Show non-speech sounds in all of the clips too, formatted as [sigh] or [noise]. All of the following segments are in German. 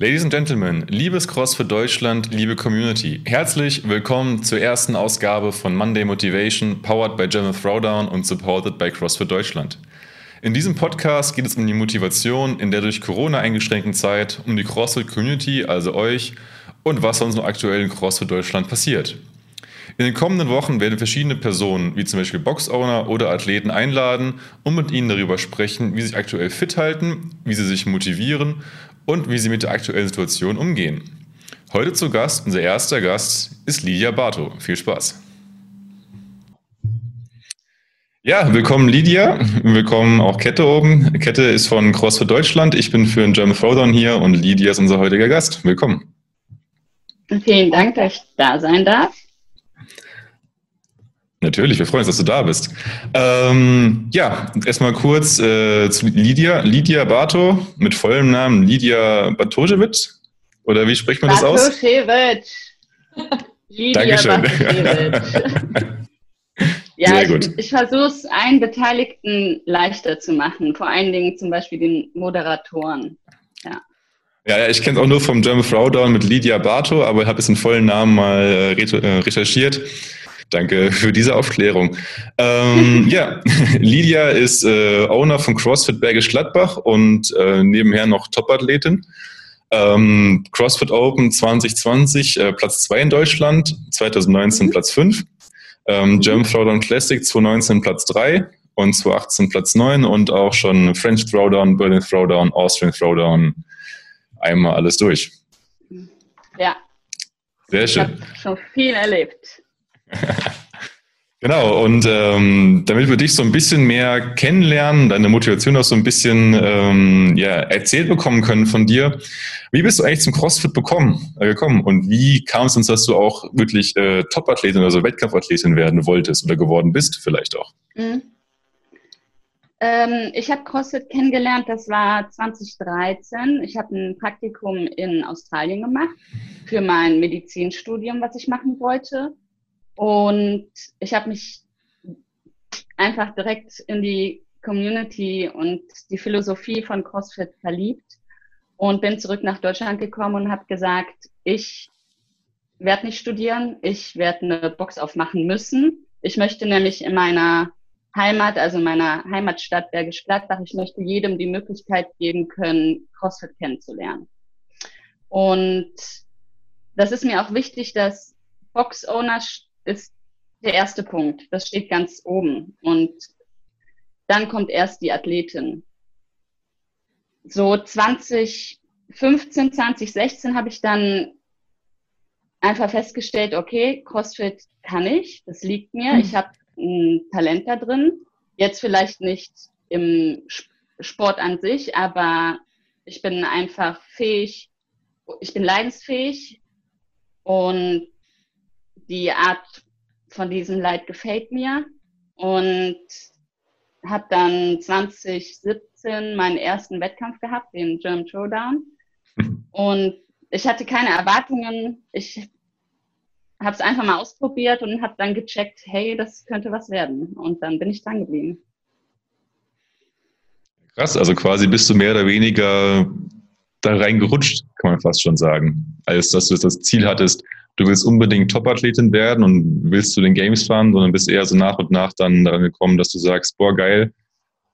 Ladies and Gentlemen, liebes CrossFit Deutschland, liebe Community, herzlich willkommen zur ersten Ausgabe von Monday Motivation, powered by German Throwdown und supported by CrossFit Deutschland. In diesem Podcast geht es um die Motivation in der durch Corona eingeschränkten Zeit, um die CrossFit Community, also euch, und was sonst noch aktuell in CrossFit Deutschland passiert. In den kommenden Wochen werden verschiedene Personen, wie zum Beispiel Boxowner oder Athleten, einladen und mit ihnen darüber sprechen, wie sie sich aktuell fit halten, wie sie sich motivieren und wie sie mit der aktuellen Situation umgehen. Heute zu Gast, unser erster Gast, ist Lydia Barto. Viel Spaß. Ja, willkommen Lydia, willkommen auch Kette oben. Kette ist von CrossFit Deutschland, ich bin für den German Throwdown hier und Lydia ist unser heutiger Gast. Willkommen. Vielen Dank, dass ich da sein darf. Natürlich, wir freuen uns, dass du da bist. Ähm, ja, erstmal kurz äh, zu Lydia. Lydia Barto mit vollem Namen Lydia Bartoschewitsch. Oder wie spricht man das aus? Bartoschewitsch. [laughs] Lydia Dankeschön. [laughs] ja, Sehr gut. ich, ich versuche es allen Beteiligten leichter zu machen, vor allen Dingen zum Beispiel den Moderatoren. Ja. Ja, ich kenne es auch nur vom German Throwdown mit Lydia Barto, aber ich habe es in vollen Namen mal äh, äh recherchiert. Danke für diese Aufklärung. Ähm, [laughs] ja, [laughs] Lydia ist äh, Owner von CrossFit Bergisch Gladbach und äh, nebenher noch Topathletin. Ähm, CrossFit Open 2020 äh, Platz 2 in Deutschland, 2019 mhm. Platz 5. Ähm, German Throwdown Classic 2019 Platz 3 und 2018 Platz 9 und auch schon French Throwdown, Berlin Throwdown, Austrian Throwdown. Einmal alles durch. Ja. Sehr schön. Ich habe schon viel erlebt. [laughs] Genau, und ähm, damit wir dich so ein bisschen mehr kennenlernen, deine Motivation auch so ein bisschen ähm, ja, erzählt bekommen können von dir, wie bist du eigentlich zum CrossFit bekommen, äh, gekommen und wie kam es uns, dass du auch wirklich äh, Top-Athletin, also Wettkampfathletin werden wolltest oder geworden bist vielleicht auch? Mhm. Ähm, ich habe CrossFit kennengelernt, das war 2013. Ich habe ein Praktikum in Australien gemacht für mein Medizinstudium, was ich machen wollte. Und ich habe mich einfach direkt in die Community und die Philosophie von CrossFit verliebt und bin zurück nach Deutschland gekommen und habe gesagt, ich werde nicht studieren, ich werde eine Box aufmachen müssen. Ich möchte nämlich in meiner Heimat, also meiner Heimatstadt Bergisch Gladbach, ich möchte jedem die Möglichkeit geben können, CrossFit kennenzulernen. Und das ist mir auch wichtig, dass Box-Owner ist der erste Punkt. Das steht ganz oben. Und dann kommt erst die Athletin. So 2015, 2016 habe ich dann einfach festgestellt, okay, CrossFit kann ich, das liegt mir, mhm. ich habe ein Talent da drin. Jetzt vielleicht nicht im Sport an sich, aber ich bin einfach fähig, ich bin leidensfähig und die Art von diesem Leid gefällt mir und habe dann 2017 meinen ersten Wettkampf gehabt, den German Showdown. [laughs] Und ich hatte keine Erwartungen. Ich habe es einfach mal ausprobiert und habe dann gecheckt, hey, das könnte was werden. Und dann bin ich dran geblieben. Krass, also quasi bist du mehr oder weniger da reingerutscht, kann man fast schon sagen. Als dass du das Ziel hattest, du willst unbedingt Top-Athletin werden und willst zu den Games fahren, sondern bist eher so nach und nach dann daran gekommen, dass du sagst, boah, geil,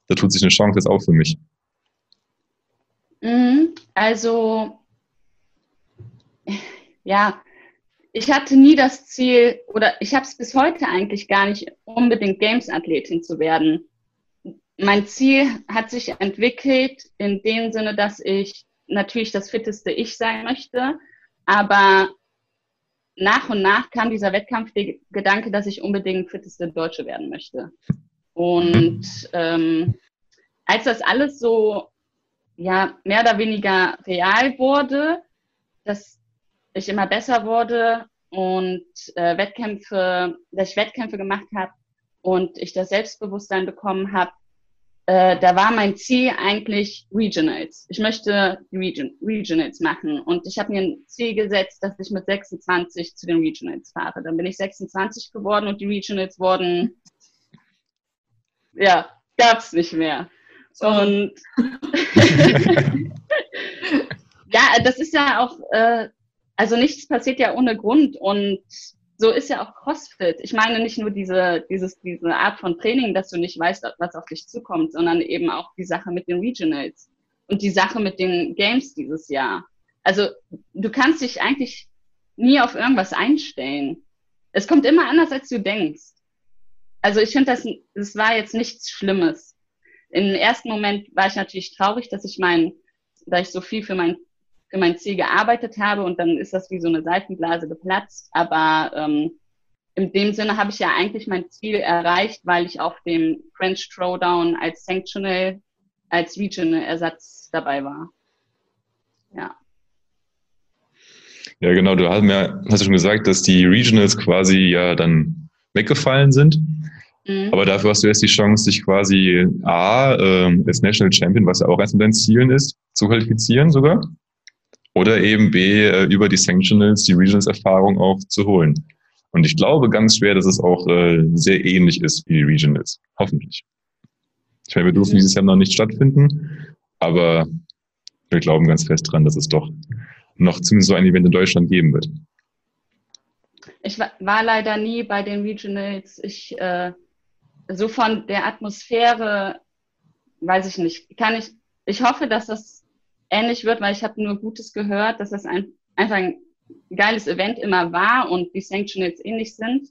da tut sich eine Chance jetzt auch für mich. Mhm, also, [laughs] ja, ich hatte nie das Ziel, oder ich habe es bis heute eigentlich gar nicht, unbedingt Games-Athletin zu werden. Mein Ziel hat sich entwickelt in dem Sinne, dass ich natürlich das fitteste Ich sein möchte, aber nach und nach kam dieser Wettkampfgedanke, dass ich unbedingt fitteste Deutsche werden möchte. Und ähm, als das alles so ja mehr oder weniger real wurde, dass ich immer besser wurde und äh, Wettkämpfe, dass ich Wettkämpfe gemacht habe und ich das Selbstbewusstsein bekommen habe, äh, da war mein Ziel eigentlich Regionals. Ich möchte die Region, Regionals machen und ich habe mir ein Ziel gesetzt, dass ich mit 26 zu den Regionals fahre. Dann bin ich 26 geworden und die Regionals wurden, ja, gab's nicht mehr. Und [laughs] [laughs] Ja, das ist ja auch, äh, also nichts passiert ja ohne Grund und so ist ja auch CrossFit. Ich meine nicht nur diese, dieses, diese Art von Training, dass du nicht weißt, was auf dich zukommt, sondern eben auch die Sache mit den Regionals und die Sache mit den Games dieses Jahr. Also du kannst dich eigentlich nie auf irgendwas einstellen. Es kommt immer anders, als du denkst. Also ich finde, das, das war jetzt nichts Schlimmes. Im ersten Moment war ich natürlich traurig, dass ich mein, da ich so viel für mein, für mein Ziel gearbeitet habe und dann ist das wie so eine Seifenblase geplatzt. Aber ähm, in dem Sinne habe ich ja eigentlich mein Ziel erreicht, weil ich auf dem French Throwdown als Sanctional, als Regional Ersatz dabei war. Ja. Ja, genau. Du hast mir hast du schon gesagt, dass die Regionals quasi ja dann weggefallen sind. Mhm. Aber dafür hast du jetzt die Chance, dich quasi A, äh, als National Champion, was ja auch eins von deinen Zielen ist, zu qualifizieren sogar. Oder eben B, äh, über die Sanctionals, die Regionals-Erfahrung auch zu holen. Und ich glaube ganz schwer, dass es auch äh, sehr ähnlich ist wie die Regionals. Hoffentlich. Ich meine, wir dürfen dieses Jahr noch nicht stattfinden, aber wir glauben ganz fest dran, dass es doch noch zumindest so ein Event in Deutschland geben wird. Ich war, war leider nie bei den Regionals. Ich äh, so von der Atmosphäre, weiß ich nicht, kann ich, ich hoffe, dass das ähnlich wird, weil ich habe nur Gutes gehört, dass das ein, einfach ein geiles Event immer war und die Sanctionals ähnlich sind.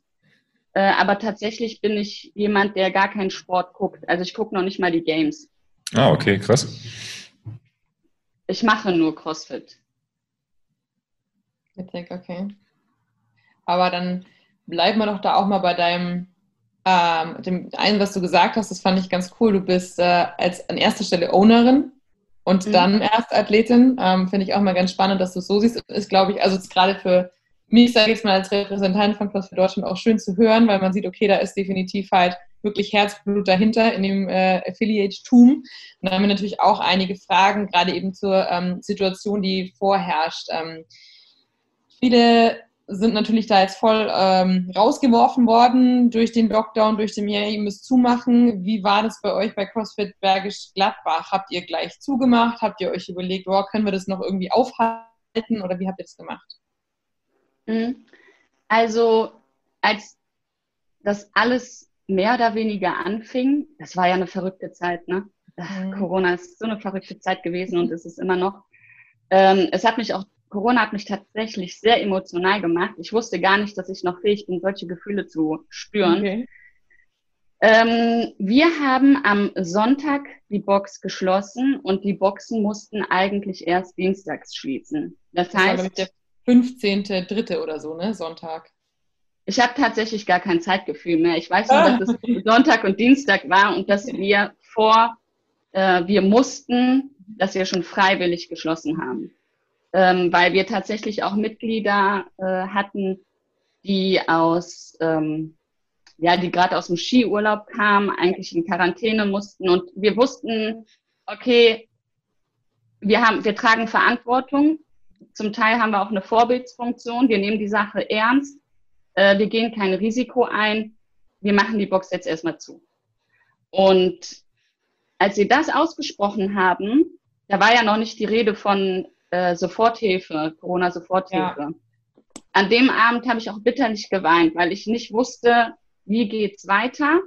Äh, aber tatsächlich bin ich jemand, der gar keinen Sport guckt. Also ich gucke noch nicht mal die Games. Ah, okay, krass. Ich mache nur CrossFit. Witzig, okay. Aber dann bleiben wir doch da auch mal bei deinem ähm, dem einen, was du gesagt hast, das fand ich ganz cool. Du bist äh, als an erster Stelle Ownerin und mhm. dann erst Athletin. Ähm, Finde ich auch mal ganz spannend, dass du es so siehst. Ist, glaube ich, also gerade für mich, sage ich jetzt mal, als Repräsentant von CrossFit Deutschland auch schön zu hören, weil man sieht, okay, da ist definitiv halt wirklich Herzblut dahinter in dem äh, Affiliate-Tum. Und da haben wir natürlich auch einige Fragen, gerade eben zur ähm, Situation, die vorherrscht. Ähm, viele sind natürlich da jetzt voll ähm, rausgeworfen worden durch den Lockdown, durch den ihr müsst zumachen. Wie war das bei euch bei CrossFit Bergisch Gladbach? Habt ihr gleich zugemacht? Habt ihr euch überlegt, oh, können wir das noch irgendwie aufhalten oder wie habt ihr das gemacht? Mhm. Also als das alles mehr oder weniger anfing, das war ja eine verrückte Zeit, ne? Mhm. Corona ist so eine verrückte Zeit gewesen und es ist immer noch. Ähm, es hat mich auch Corona hat mich tatsächlich sehr emotional gemacht. Ich wusste gar nicht, dass ich noch fähig bin, solche Gefühle zu spüren. Okay. Ähm, wir haben am Sonntag die Box geschlossen und die Boxen mussten eigentlich erst dienstags schließen. Das, das heißt, war der 15.3. oder so, ne? Sonntag. Ich habe tatsächlich gar kein Zeitgefühl mehr. Ich weiß nur, ah. dass es Sonntag und Dienstag war und dass wir vor, äh, wir mussten, dass wir schon freiwillig geschlossen haben ähm, weil wir tatsächlich auch Mitglieder äh, hatten, die aus, ähm, ja, die gerade aus dem Skiurlaub kamen, eigentlich in Quarantäne mussten und wir wussten, okay, wir haben, wir tragen Verantwortung. Zum Teil haben wir auch eine Vorbildsfunktion. Wir nehmen die Sache ernst. Äh, wir gehen kein Risiko ein. Wir machen die Box jetzt erstmal zu. Und als sie das ausgesprochen haben, da war ja noch nicht die Rede von äh, Soforthilfe, Corona-Soforthilfe. Ja. An dem Abend habe ich auch bitterlich geweint, weil ich nicht wusste, wie geht's weiter.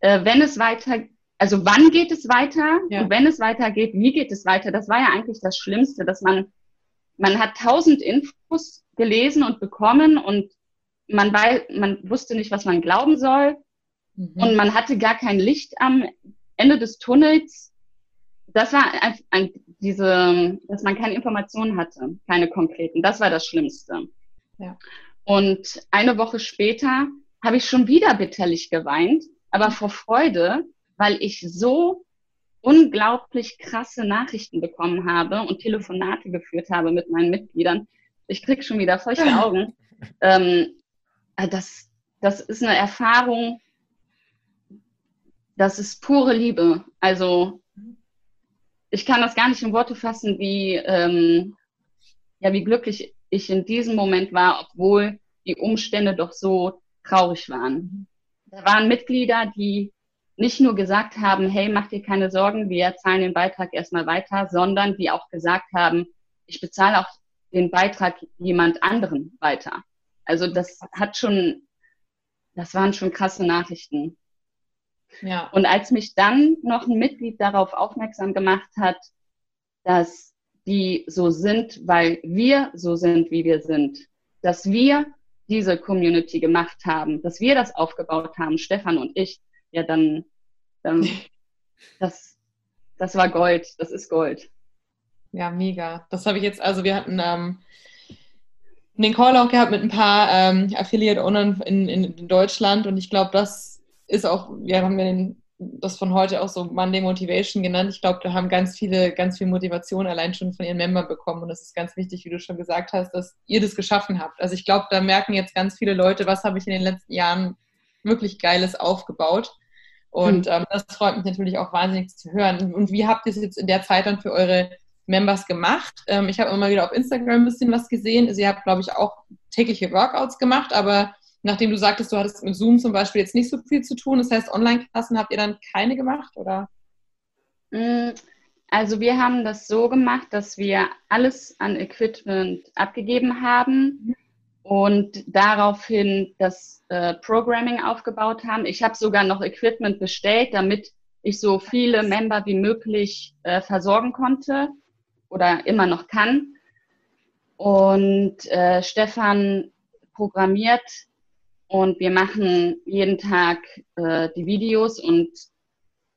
Äh, wenn es weiter, also wann geht es weiter? Ja. Und wenn es weitergeht, wie geht es weiter? Das war ja eigentlich das Schlimmste, dass man, man hat tausend Infos gelesen und bekommen und man, weiß, man wusste nicht, was man glauben soll. Mhm. Und man hatte gar kein Licht am Ende des Tunnels das war ein, ein, diese, dass man keine Informationen hatte, keine konkreten. Das war das Schlimmste. Ja. Und eine Woche später habe ich schon wieder bitterlich geweint, aber vor Freude, weil ich so unglaublich krasse Nachrichten bekommen habe und Telefonate geführt habe mit meinen Mitgliedern. Ich krieg schon wieder feuchte [laughs] Augen. ähm, das, das ist eine Erfahrung, das ist pure Liebe. Also ich kann das gar nicht in Worte fassen, wie, ähm, ja, wie glücklich ich in diesem Moment war, obwohl die Umstände doch so traurig waren. Da waren Mitglieder, die nicht nur gesagt haben, hey, mach dir keine Sorgen, wir zahlen den Beitrag erstmal weiter, sondern die auch gesagt haben, ich bezahle auch den Beitrag jemand anderen weiter. Also das hat schon, das waren schon krasse Nachrichten. Ja. Und als mich dann noch ein Mitglied darauf aufmerksam gemacht hat, dass die so sind, weil wir so sind, wie wir sind, dass wir diese Community gemacht haben, dass wir das aufgebaut haben, Stefan und ich, ja dann, dann [laughs] das, das war Gold, das ist Gold. Ja, mega. Das habe ich jetzt, also wir hatten ähm, den Call auch gehabt mit ein paar ähm, Affiliate-Ownern in, in, in, Deutschland und ich glaube, das ist auch, wir haben den, das von heute auch so Monday Motivation genannt. Ich glaube, da haben ganz viele, ganz viel Motivation allein schon von ihren Membern bekommen und es ist ganz wichtig, wie du schon gesagt hast, dass ihr das geschaffen habt. Also ich glaube, da merken jetzt ganz viele Leute, was habe ich in den letzten Jahren wirklich Geiles aufgebaut. Und mhm. ähm, das freut mich natürlich auch wahnsinnig zu hören. Und wie habt ihr es jetzt in der Zeit dann für eure Members gemacht. Ähm, ich habe immer wieder auf Instagram ein bisschen was gesehen. Sie hat, glaube ich, auch tägliche Workouts gemacht, aber nachdem du sagtest, du hattest mit Zoom zum Beispiel jetzt nicht so viel zu tun, das heißt, Online-Klassen habt ihr dann keine gemacht, oder? Mm, also wir haben das so gemacht, dass wir alles an Equipment abgegeben haben und daraufhin das äh, Programming aufgebaut haben. Ich habe sogar noch Equipment bestellt, damit ich so viele Member wie möglich äh, versorgen konnte oder immer noch kann. Und äh, Stefan programmiert und wir machen jeden Tag äh, die Videos und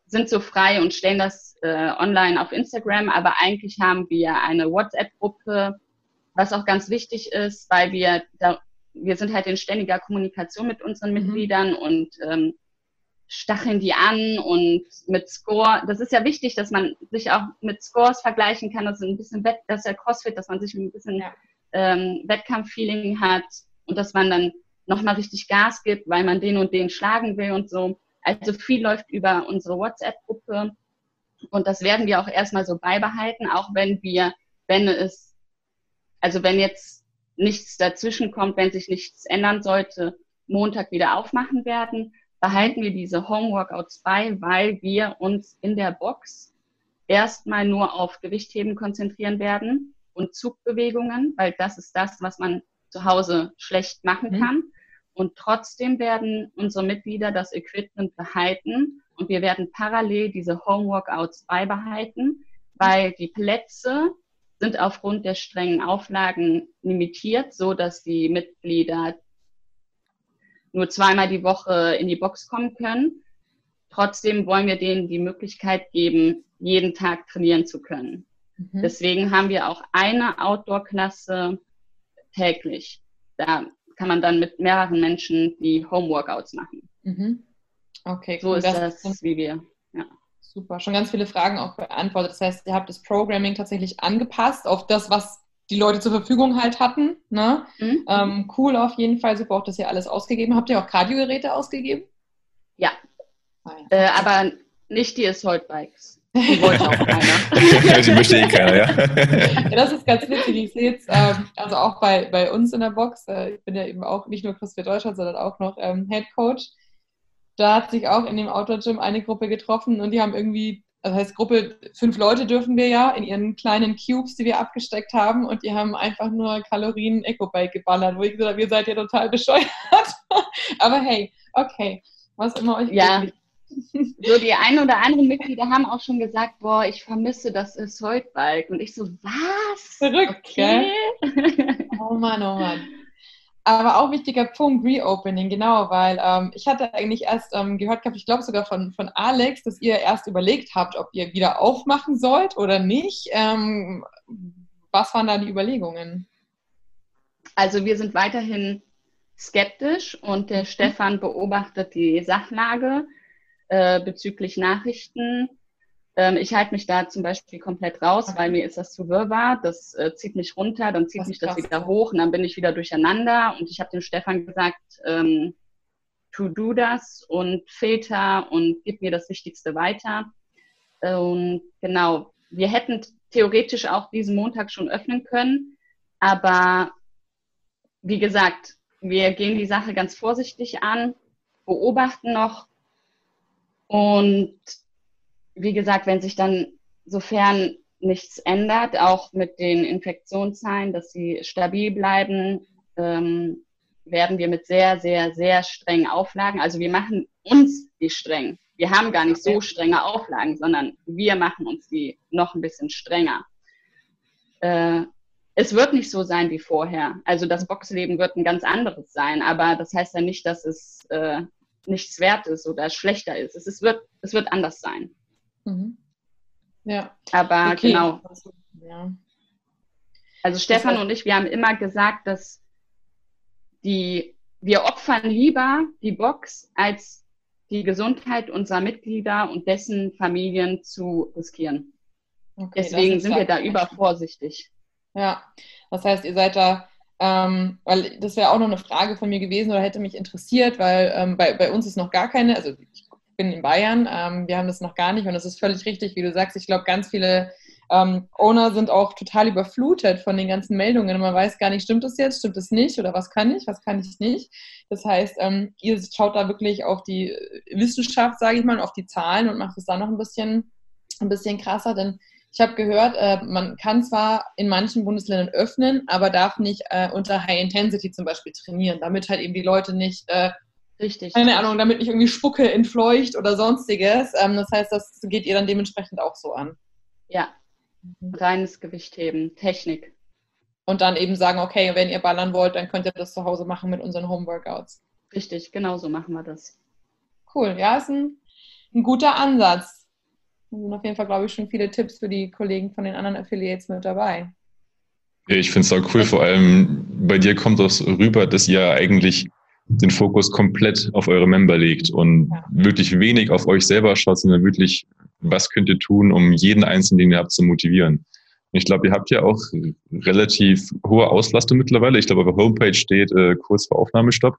sind so frei und stellen das äh, online auf Instagram. Aber eigentlich haben wir eine WhatsApp-Gruppe, was auch ganz wichtig ist, weil wir da, wir sind halt in ständiger Kommunikation mit unseren mhm. Mitgliedern und ähm, stacheln die an und mit Score. Das ist ja wichtig, dass man sich auch mit Scores vergleichen kann. Das ist ein bisschen Wett, das ist ja CrossFit, dass man sich ein bisschen ja. ähm, Wettkampffeeling hat und dass man dann nochmal richtig Gas gibt, weil man den und den schlagen will und so. Also viel läuft über unsere WhatsApp-Gruppe und das werden wir auch erstmal so beibehalten, auch wenn wir, wenn es, also wenn jetzt nichts dazwischen kommt, wenn sich nichts ändern sollte, Montag wieder aufmachen werden behalten wir diese Home-Workouts bei, weil wir uns in der Box erstmal nur auf Gewichtheben konzentrieren werden und Zugbewegungen, weil das ist das, was man zu Hause schlecht machen mhm. kann. Und trotzdem werden unsere Mitglieder das Equipment behalten und wir werden parallel diese Home-Workouts beibehalten, weil die Plätze sind aufgrund der strengen Auflagen limitiert, so dass die Mitglieder nur zweimal die Woche in die Box kommen können. Trotzdem wollen wir denen die Möglichkeit geben, jeden Tag trainieren zu können. Mhm. Deswegen haben wir auch eine Outdoor-Klasse täglich. Da kann man dann mit mehreren Menschen die Home-Workouts machen. Mhm. Okay, cool. So ist das, das wie wir. Ja. Super, schon ganz viele Fragen auch beantwortet. Das heißt, ihr habt das Programming tatsächlich angepasst auf das, was die Leute zur Verfügung halt hatten. Ne? Mhm. Ähm, cool auf jeden Fall, super auch, dass ihr alles ausgegeben habt. Ihr auch Kardiogeräte ausgegeben? Ja. Ah, ja. Äh, aber nicht die Assault Bikes. Die wollte auch keiner. [laughs] die möchte eh keiner, [laughs] ja. Das ist ganz witzig. Ich sehe jetzt, ähm, also auch bei, bei uns in der Box, äh, ich bin ja eben auch nicht nur CrossFit Deutschland, sondern auch noch ähm, Head Coach. Da hat sich auch in dem Outdoor Gym eine Gruppe getroffen und die haben irgendwie also heißt Gruppe, fünf Leute dürfen wir ja in ihren kleinen Cubes, die wir abgesteckt haben und die haben einfach nur Kalorien Eco-Bike geballert, wo ich gesagt habe, ihr seid ja total bescheuert. [laughs] Aber hey, okay, was immer euch ja. So die ein oder anderen Mitglieder haben auch schon gesagt, boah, ich vermisse das Assault-Bike. Und ich so, was? Verrückt, okay. gell? Oh Mann, oh Mann. Aber auch wichtiger Punkt, Reopening, genau, weil ähm, ich hatte eigentlich erst ähm, gehört gehabt, ich glaube sogar von, von Alex, dass ihr erst überlegt habt, ob ihr wieder aufmachen sollt oder nicht. Ähm, was waren da die Überlegungen? Also wir sind weiterhin skeptisch und der mhm. Stefan beobachtet die Sachlage äh, bezüglich Nachrichten ähm, ich halte mich da zum Beispiel komplett raus, okay. weil mir ist das zu wirrwarr. Das äh, zieht mich runter, dann zieht das mich das wieder hoch und dann bin ich wieder durcheinander. Und ich habe dem Stefan gesagt, ähm, tu du das und filter und gib mir das Wichtigste weiter. Und genau, wir hätten theoretisch auch diesen Montag schon öffnen können, aber wie gesagt, wir gehen die Sache ganz vorsichtig an, beobachten noch und wie gesagt, wenn sich dann, sofern nichts ändert, auch mit den Infektionszahlen, dass sie stabil bleiben, ähm, werden wir mit sehr, sehr, sehr strengen Auflagen, also wir machen uns die streng. Wir haben gar nicht so strenge Auflagen, sondern wir machen uns die noch ein bisschen strenger. Äh, es wird nicht so sein wie vorher. Also das Boxleben wird ein ganz anderes sein, aber das heißt ja nicht, dass es äh, nichts wert ist oder schlechter ist. Es, ist, wird, es wird anders sein. Mhm. Ja. Aber okay. genau. Ja. Also Stefan und ich, wir haben immer gesagt, dass die, wir opfern lieber die Box, als die Gesundheit unserer Mitglieder und dessen Familien zu riskieren. Okay, Deswegen sind wir da übervorsichtig. Ja, das heißt, ihr seid da, ähm, weil das wäre auch noch eine Frage von mir gewesen oder hätte mich interessiert, weil ähm, bei, bei uns ist noch gar keine, also ich bin in Bayern, ähm, wir haben das noch gar nicht und das ist völlig richtig, wie du sagst. Ich glaube, ganz viele ähm, Owner sind auch total überflutet von den ganzen Meldungen. Man weiß gar nicht, stimmt das jetzt, stimmt das nicht oder was kann ich, was kann ich nicht. Das heißt, ähm, ihr schaut da wirklich auf die Wissenschaft, sage ich mal, auf die Zahlen und macht es da noch ein bisschen, ein bisschen krasser, denn ich habe gehört, äh, man kann zwar in manchen Bundesländern öffnen, aber darf nicht äh, unter High Intensity zum Beispiel trainieren, damit halt eben die Leute nicht, äh, Richtig. keine Ahnung, damit nicht irgendwie Spucke entfleucht oder sonstiges. Ähm, das heißt, das geht ihr dann dementsprechend auch so an. Ja, mhm. reines Gewichtheben, Technik. Und dann eben sagen, okay, wenn ihr ballern wollt, dann könnt ihr das zu Hause machen mit unseren Home-Workouts. Richtig, genau so machen wir das. Cool, ja, ist ein, ein guter Ansatz. Da sind auf jeden Fall, glaube ich, schon viele Tipps für die Kollegen von den anderen Affiliates mit dabei. Ich finde es auch cool, vor allem bei dir kommt das rüber, dass ihr eigentlich den Fokus komplett auf eure Member legt und ja. wirklich wenig auf euch selber schaut, sondern wirklich, was könnt ihr tun, um jeden Einzelnen, den ihr habt, zu motivieren. Und ich glaube, ihr habt ja auch relativ hohe Auslastung mittlerweile. Ich glaube, auf der Homepage steht äh, kurz vor Aufnahmestopp.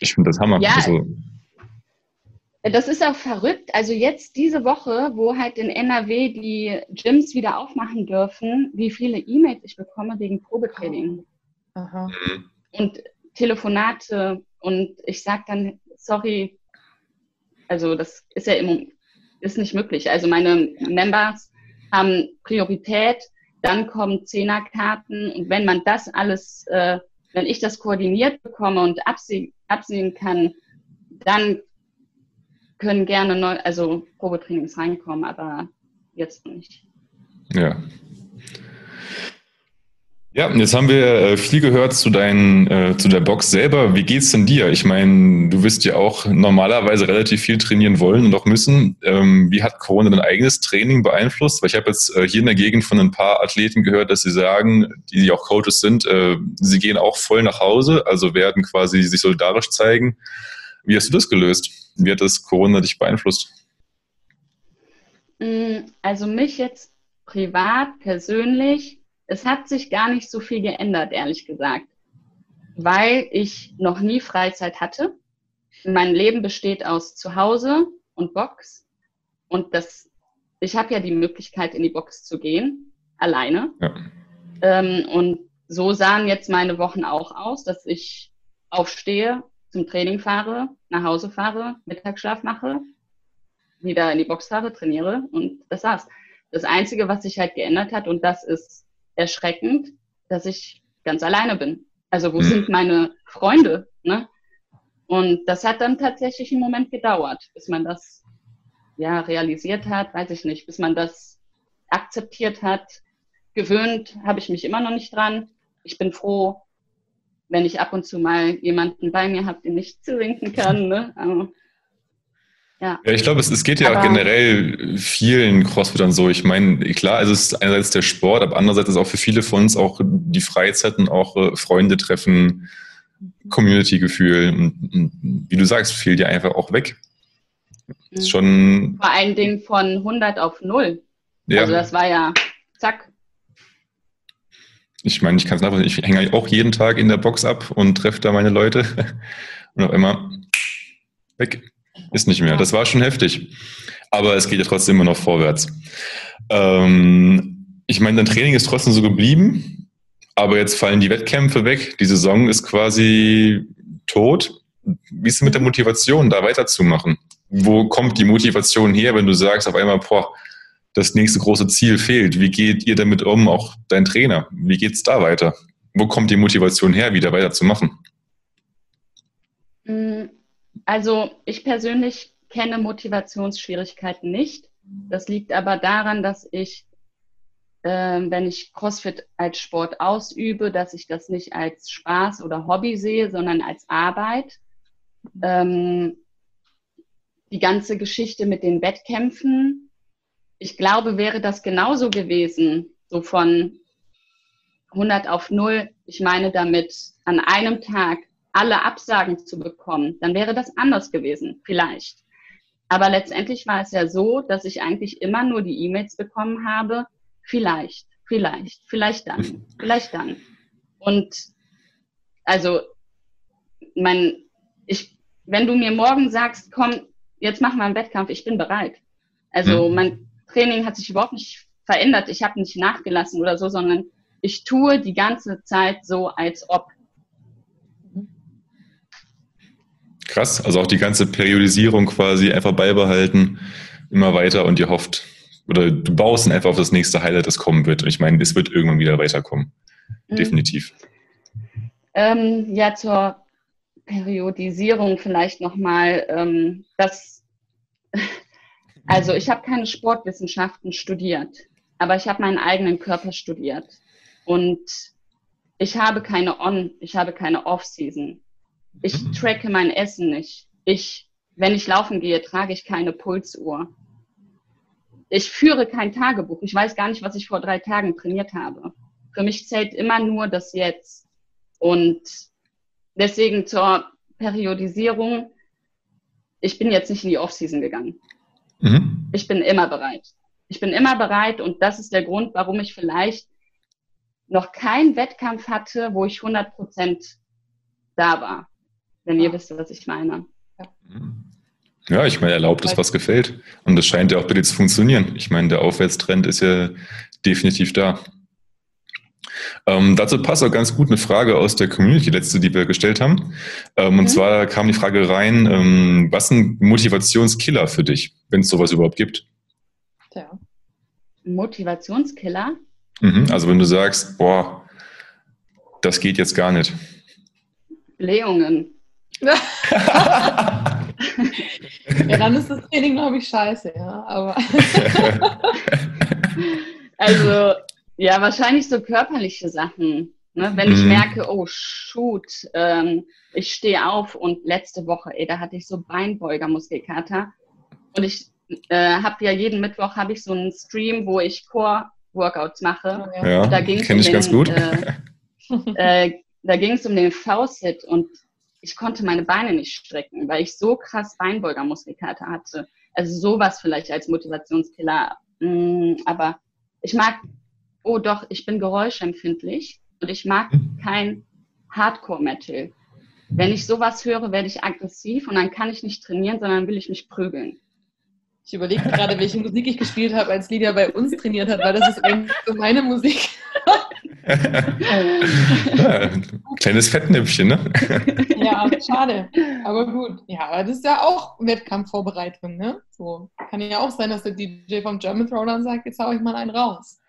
Ich finde das Hammer. Ja, also, das ist auch verrückt. Also jetzt diese Woche, wo halt in NRW die Gyms wieder aufmachen dürfen, wie viele E-Mails ich bekomme wegen Probetraining. Aha. Mhm. Und Telefonate und ich sage dann, sorry, also das ist ja immer, ist nicht möglich. Also meine Members haben Priorität, dann kommen Zehnerkarten und wenn man das alles, äh, wenn ich das koordiniert bekomme und absehen, absehen kann, dann können gerne neu, also Probetrainings reinkommen, aber jetzt nicht. Ja. Ja, jetzt haben wir äh, viel gehört zu, dein, äh, zu der Box selber. Wie geht's denn dir? Ich meine, du wirst ja auch normalerweise relativ viel trainieren wollen und auch müssen. Ähm, wie hat Corona dein eigenes Training beeinflusst? Weil ich habe jetzt äh, hier in der Gegend von ein paar Athleten gehört, dass sie sagen, die auch Coaches sind, äh, sie gehen auch voll nach Hause, also werden quasi sich solidarisch zeigen. Wie hast du das gelöst? Wie hat das Corona dich beeinflusst? Mm, also mich jetzt privat, persönlich, es hat sich gar nicht so viel geändert, ehrlich gesagt, weil ich noch nie Freizeit hatte. Mein Leben besteht aus Zuhause und Box und das, ich habe ja die Möglichkeit, in die Box zu gehen, alleine. Ja. Ähm, und so sahen jetzt meine Wochen auch aus, dass ich aufstehe, zum Training fahre, nach Hause fahre, Mittagsschlaf mache, wieder in die Box fahre, trainiere und das war's. Das Einzige, was sich halt geändert hat, und das ist erschreckend, dass ich ganz alleine bin. Also wo mhm. sind meine Freunde? Ne? Und das hat dann tatsächlich einen Moment gedauert, bis man das ja realisiert hat, weiß ich nicht, bis man das akzeptiert hat. Gewöhnt habe ich mich immer noch nicht dran. Ich bin froh, wenn ich ab und zu mal jemanden bei mir habe, den ich zuwinken kann. Ne? Aber, ja. ja, ich glaube, es, es geht ja aber, generell vielen Crossfittern so. Ich meine, klar, es ist einerseits der Sport, aber andererseits ist auch für viele von uns auch die Freizeit und auch äh, Freunde treffen, Community-Gefühl. Und, und, wie du sagst, fehlt dir einfach auch weg. Ist schon Vor allen Dingen von 100 auf 0. Ja. Also das war ja zack, ich meine, ich kann es nachvollziehen, ich hänge auch jeden Tag in der Box ab und treffe da meine Leute [laughs] und auf einmal weg. Ist nicht mehr. Das war schon heftig. Aber es geht ja trotzdem immer noch vorwärts. Ähm, ich meine, dein Training ist trotzdem so geblieben, aber jetzt fallen die Wettkämpfe weg. Die Saison ist quasi tot. Wie ist es mit der Motivation, da weiterzumachen? Wo kommt die Motivation her, wenn du sagst auf einmal, boah, das nächste große Ziel fehlt. Wie geht ihr damit um, auch dein Trainer? Wie geht es da weiter? Wo kommt die Motivation her, wieder weiterzumachen? Mm, also ich persönlich kenne Motivationsschwierigkeiten nicht. Das liegt aber daran, dass ich, äh, wenn ich CrossFit als Sport ausübe, dass ich das nicht als Spaß oder Hobby sehe, sondern als Arbeit. Ähm, die ganze Geschichte mit den Wettkämpfen, ich glaube, wäre das genauso gewesen, so von 100 auf 0, ich meine damit an einem Tag alle Absagen zu bekommen, dann wäre das anders gewesen, vielleicht. Aber letztendlich war es ja so, dass ich eigentlich immer nur die E-Mails bekommen habe, vielleicht, vielleicht, vielleicht dann, [laughs] vielleicht dann. Und also, mein, ich, wenn du mir morgen sagst, komm, jetzt machen wir einen Wettkampf, ich bin bereit. Also mhm. Training hat sich überhaupt nicht verändert, ich habe nicht nachgelassen oder so, sondern ich tue die ganze Zeit so, als ob. Krass, also auch die ganze Periodisierung quasi einfach beibehalten, immer weiter und ihr hofft, oder du baust einfach auf das nächste Highlight, das kommen wird. Und ich meine, es wird irgendwann wieder weiterkommen. Mhm. Definitiv. Ähm, ja, zur Periodisierung vielleicht nochmal. Ähm, das, also ich habe keine Sportwissenschaften studiert, aber ich habe meinen eigenen Körper studiert. Und ich habe keine On, ich habe keine Off-Season. Ich mhm. tracke mein Essen nicht. Ich, wenn ich laufen gehe, trage ich keine Pulsuhr. Ich führe kein Tagebuch. Ich weiß gar nicht, was ich vor drei Tagen trainiert habe. Für mich zählt immer nur das Jetzt. Und deswegen zur Periodisierung. Ich bin jetzt nicht in die Offseason gegangen. Mhm. Ich bin immer bereit. Ich bin immer bereit und das ist der Grund, warum ich vielleicht noch keinen Wettkampf hatte, wo ich 100 Prozent da war wenn ihr wisst, was ich meine. Ja, ich meine, erlaubt ist, was gefällt. Und das scheint ja auch bitte zu funktionieren. Ich meine, der Aufwärtstrend ist ja definitiv da. Ähm, dazu passt auch ganz gut eine Frage aus der Community, letzte, die wir gestellt haben. Ähm, mhm. Und zwar kam die Frage rein, ähm, was ein Motivationskiller für dich, wenn es sowas überhaupt gibt? Ja. Motivationskiller? Mhm, also wenn du sagst, boah, das geht jetzt gar nicht. Blähungen. [laughs] ja, dann ist das Training, glaube ich, scheiße, ja. Aber [laughs] [laughs] also, ja, wahrscheinlich so körperliche Sachen. Ne? Wenn ich mhm. merke, oh shoot, ähm, ich stehe auf und letzte Woche, ey, da hatte ich so Beinbeuger-Muskelkater. Und ich äh, habe ja jeden Mittwoch habe ich so einen Stream, wo ich Core-Workouts mache. Ja, da kenne ich den, ganz gut. Äh, [laughs] äh, da ging es um den V-Sit und ich konnte meine Beine nicht strecken, weil ich so krass Beinbeugermuskelkater hatte. Also sowas vielleicht als Motivationskiller. Mm, aber ich mag, oh doch, ich bin geräuschempfindlich und ich mag kein Hardcore-Metal. Wenn ich sowas höre, werde ich aggressiv und dann kann ich nicht trainieren, sondern will ich mich prügeln. Ich überlege gerade, welche Musik ich gespielt habe, als Lydia bei uns trainiert hat, weil das ist eigentlich so meine Musik. ja, [laughs] kleines Fettnäpfchen, ne? ja, schade. Aber gut. Ja, aber das ist ja auch Wettkampfvorbereitung, ne? So. Kann ja auch sein, dass der DJ vom German Throwdown sagt, jetzt hau ich mal einen raus.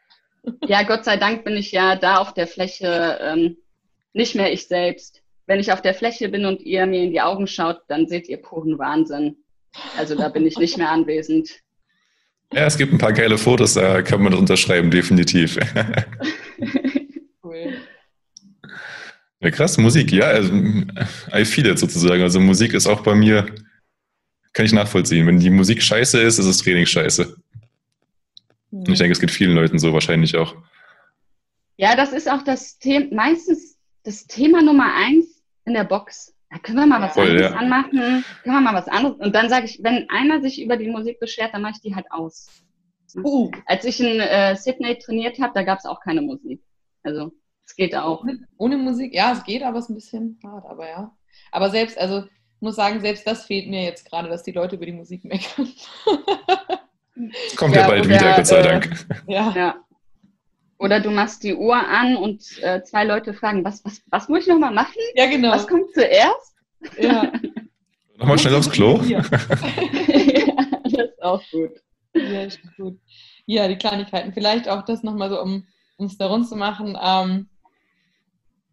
Ja, Gott sei Dank bin ich ja da auf der Fläche ähm, nicht mehr ich selbst. Wenn ich auf der Fläche bin und ihr mir in die Augen schaut, dann seht ihr puren Wahnsinn. Also da bin ich nicht mehr anwesend. Ja, es gibt ein paar geile Fotos, da kann man das unterschreiben, definitiv. cool. Ja, krass, Musik, ja, also, I feel it sozusagen. Also Musik ist auch bei mir, kann ich nachvollziehen. Wenn die Musik scheiße ist, ist das Training scheiße. Und ich denke, es geht vielen Leuten so wahrscheinlich auch. Ja, das ist auch das Thema, meistens das Thema Nummer eins in der Box da können wir mal was Voll, anderes ja. anmachen, können wir mal was anderes. Und dann sage ich, wenn einer sich über die Musik beschwert, dann mache ich die halt aus. Uh. Als ich in äh, Sydney trainiert habe, da gab es auch keine Musik. Also es geht auch. Ohne, ohne, Musik, ja, es geht, aber es ist ein bisschen hart, aber ja. Aber selbst, also ich muss sagen, selbst das fehlt mir jetzt gerade, dass die Leute über die Musik meckern. [laughs] Kommt ja, ja bald oder, wieder, Gott sei Dank. Äh, ja. ja. Oder du machst die Uhr an und äh, zwei Leute fragen, was, was, was muss ich nochmal machen? Ja, genau. Was kommt zuerst? Ja. [laughs] nochmal schnell aufs Klo. [laughs] ja, das ist auch gut. Ja, gut. Ja, die Kleinigkeiten. Vielleicht auch das nochmal so, um es da rund zu machen. Ähm,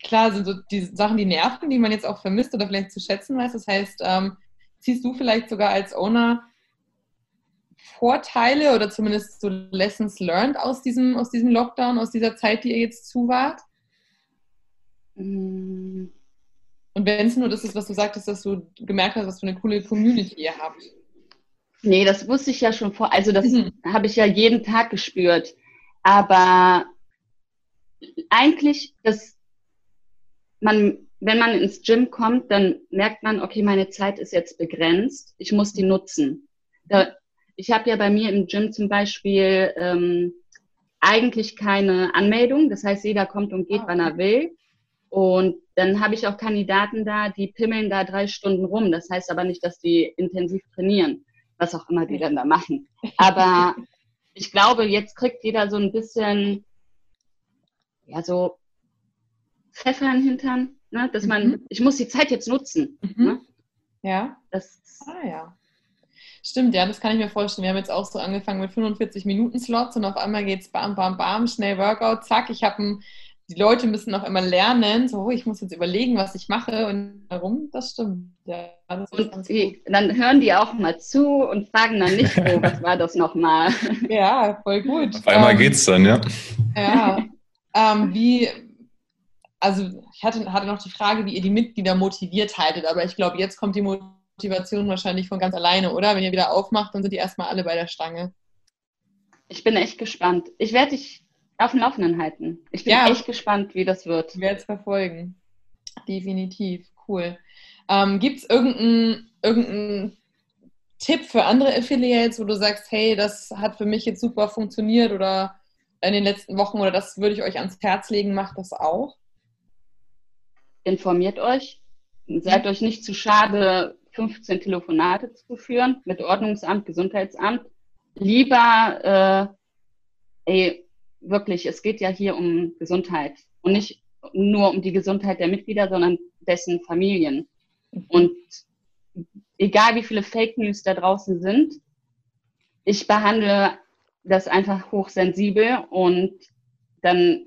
klar sind so die Sachen, die nerven, die man jetzt auch vermisst oder vielleicht zu schätzen weiß. Das heißt, ähm, ziehst du vielleicht sogar als Owner Vorteile oder zumindest so Lessons learned aus diesem, aus diesem Lockdown, aus dieser Zeit, die ihr jetzt zu wart? Mm. Und wenn es nur das ist, was du sagtest, dass du gemerkt hast, was für eine coole Community ihr habt. Nee, das wusste ich ja schon vor. Also das mhm. habe ich ja jeden Tag gespürt. Aber eigentlich, dass man, wenn man ins Gym kommt, dann merkt man, okay, meine Zeit ist jetzt begrenzt. Ich muss die nutzen. Da, ich habe ja bei mir im Gym zum Beispiel ähm, eigentlich keine Anmeldung. Das heißt, jeder kommt und geht, wann er will. Und dann habe ich auch Kandidaten da, die pimmeln da drei Stunden rum. Das heißt aber nicht, dass die intensiv trainieren was auch immer die dann da machen. Aber [laughs] ich glaube, jetzt kriegt jeder so ein bisschen, ja, so Pfeffer in den Hintern, ne? dass man, mhm. ich muss die Zeit jetzt nutzen. Mhm. Ne? Ja. Das, ah, ja. Stimmt, ja, das kann ich mir vorstellen. Wir haben jetzt auch so angefangen mit 45 Minuten Slots und auf einmal geht es bam, bam, bam, schnell Workout, zack, ich habe ein die Leute müssen auch immer lernen, so, oh, ich muss jetzt überlegen, was ich mache und warum, das stimmt. Ja, das und die, dann hören die auch mal zu und fragen dann nicht, oh, was war das nochmal? [laughs] Ja, voll gut. Auf einmal ähm, geht's dann, ja. Ja, ähm, wie, also ich hatte, hatte noch die Frage, wie ihr die Mitglieder motiviert haltet, aber ich glaube, jetzt kommt die Motivation wahrscheinlich von ganz alleine, oder? Wenn ihr wieder aufmacht, dann sind die erstmal alle bei der Stange. Ich bin echt gespannt. Ich werde dich auf dem Laufenden halten. Ich bin ja. echt gespannt, wie das wird. Ich werde es verfolgen. Definitiv. Cool. Ähm, Gibt es irgendeinen irgendein Tipp für andere Affiliates, wo du sagst, hey, das hat für mich jetzt super funktioniert oder in den letzten Wochen oder das würde ich euch ans Herz legen, macht das auch? Informiert euch. Seid euch nicht zu schade, 15 Telefonate zu führen mit Ordnungsamt, Gesundheitsamt. Lieber, äh, ey, wirklich, es geht ja hier um Gesundheit und nicht nur um die Gesundheit der Mitglieder, sondern dessen Familien. Und egal wie viele Fake News da draußen sind, ich behandle das einfach hochsensibel und dann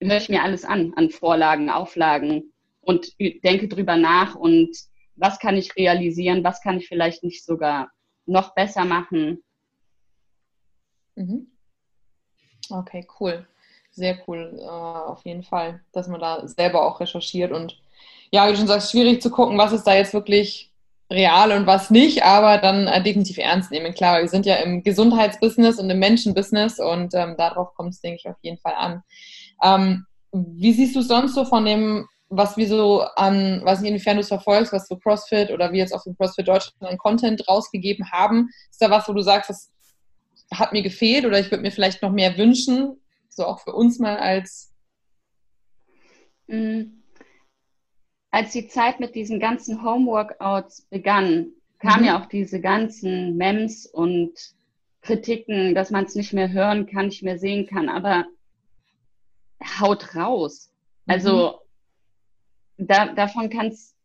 höre ich mir alles an, an Vorlagen, Auflagen und denke drüber nach und was kann ich realisieren, was kann ich vielleicht nicht sogar noch besser machen. Mhm. Okay, cool. Sehr cool, äh, auf jeden Fall, dass man da selber auch recherchiert und ja, wie du schon sagst, schwierig zu gucken, was ist da jetzt wirklich real und was nicht, aber dann äh, definitiv ernst nehmen. Klar, wir sind ja im Gesundheitsbusiness und im Menschenbusiness und ähm, darauf kommt es, denke ich, auf jeden Fall an. Ähm, wie siehst du sonst so von dem, was wir so an, weiß nicht, inwiefern du es verfolgst, was so CrossFit oder wir jetzt auf dem CrossFit Deutschland an Content rausgegeben haben? Ist da was, wo du sagst, das hat mir gefehlt oder ich würde mir vielleicht noch mehr wünschen, so auch für uns mal als. Mm. Als die Zeit mit diesen ganzen Homeworkouts begann, kamen mhm. ja auch diese ganzen Mems und Kritiken, dass man es nicht mehr hören kann, nicht mehr sehen kann, aber haut raus. Also mhm. Da, davon kann es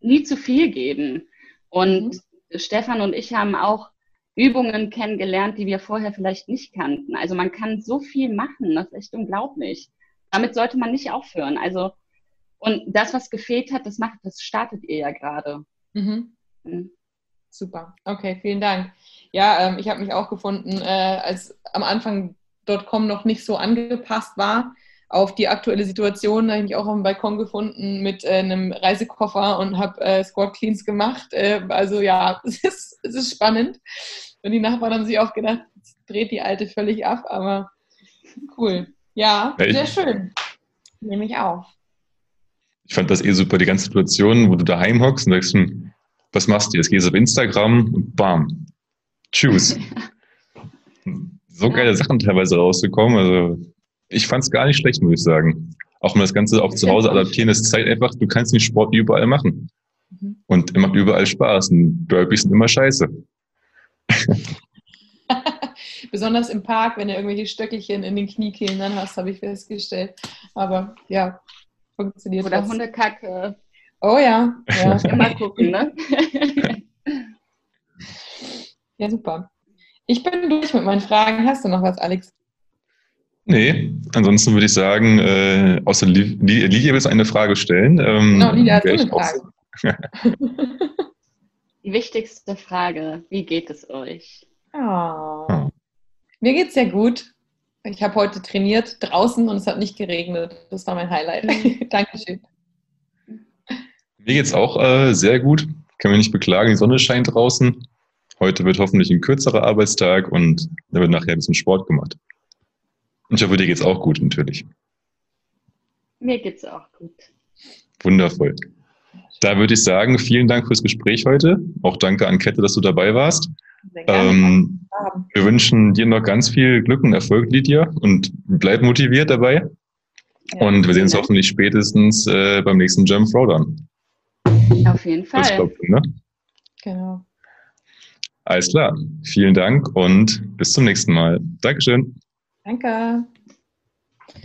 nie zu viel geben. Und mhm. Stefan und ich haben auch Übungen kennengelernt, die wir vorher vielleicht nicht kannten. Also man kann so viel machen, das ist echt unglaublich. Damit sollte man nicht aufhören. Also und das, was gefehlt hat, das macht, das startet ihr ja gerade. Mhm. Mhm. Super. Okay, vielen Dank. Ja, ähm, ich habe mich auch gefunden, äh, als am Anfang .com noch nicht so angepasst war auf die aktuelle Situation. Da habe ich mich auch auf dem Balkon gefunden mit äh, einem Reisekoffer und habe äh, Squad Cleans gemacht. Äh, also ja, [laughs] es ist, es ist spannend. Und die Nachbarn haben sich auch gedacht, dreht die Alte völlig ab, aber cool. Ja, ja sehr schön. Nehme ich auf. Ich fand das eh super, die ganze Situation, wo du daheim hockst und sagst, hm, was machst du jetzt? Gehst auf Instagram und bam, tschüss. [laughs] so geile Sachen teilweise rausgekommen. Also ich fand es gar nicht schlecht, muss ich sagen. Auch mal das Ganze auch zu Hause adaptieren, das zeigt einfach, du kannst den Sport überall machen. Mhm. Und er macht überall Spaß. Und Burpees sind immer scheiße. [laughs] Besonders im Park, wenn du irgendwelche Stöckelchen in den Kniekehlen dann hast, habe ich festgestellt. Aber ja, funktioniert. Oder Hundekacke. Oh ja. ja. [laughs] Immer gucken, ne? [laughs] ja, super. Ich bin durch mit meinen Fragen. Hast du noch was, Alex? Nee, ansonsten würde ich sagen, äh, außer Lidia willst eine Frage stellen. Ähm, genau, Lidia hat eine Frage. Die wichtigste Frage, wie geht es euch? Oh. oh. Mir geht es sehr gut. Ich habe heute trainiert draußen und es hat nicht geregnet. Das war mein Highlight. [laughs] Dankeschön. Mir geht es auch äh, sehr gut. Kann mich nicht beklagen. Die Sonne scheint draußen. Heute wird hoffentlich ein kürzerer Arbeitstag und da wird nachher ein bisschen Sport gemacht. Und ich hoffe, dir geht es auch gut, natürlich. Mir geht es auch gut. Wundervoll. Da würde ich sagen, vielen Dank fürs Gespräch heute. Auch danke an Kette, dass du dabei warst. Ähm, wir wünschen dir noch ganz viel Glück und Erfolg, Lydia, und bleib motiviert dabei. Ja, und wir sehen uns Dank. hoffentlich spätestens äh, beim nächsten Jump Throwdown. Auf jeden Fall. Klopfen, ne? Genau. Alles klar. Vielen Dank und bis zum nächsten Mal. Dankeschön. Danke.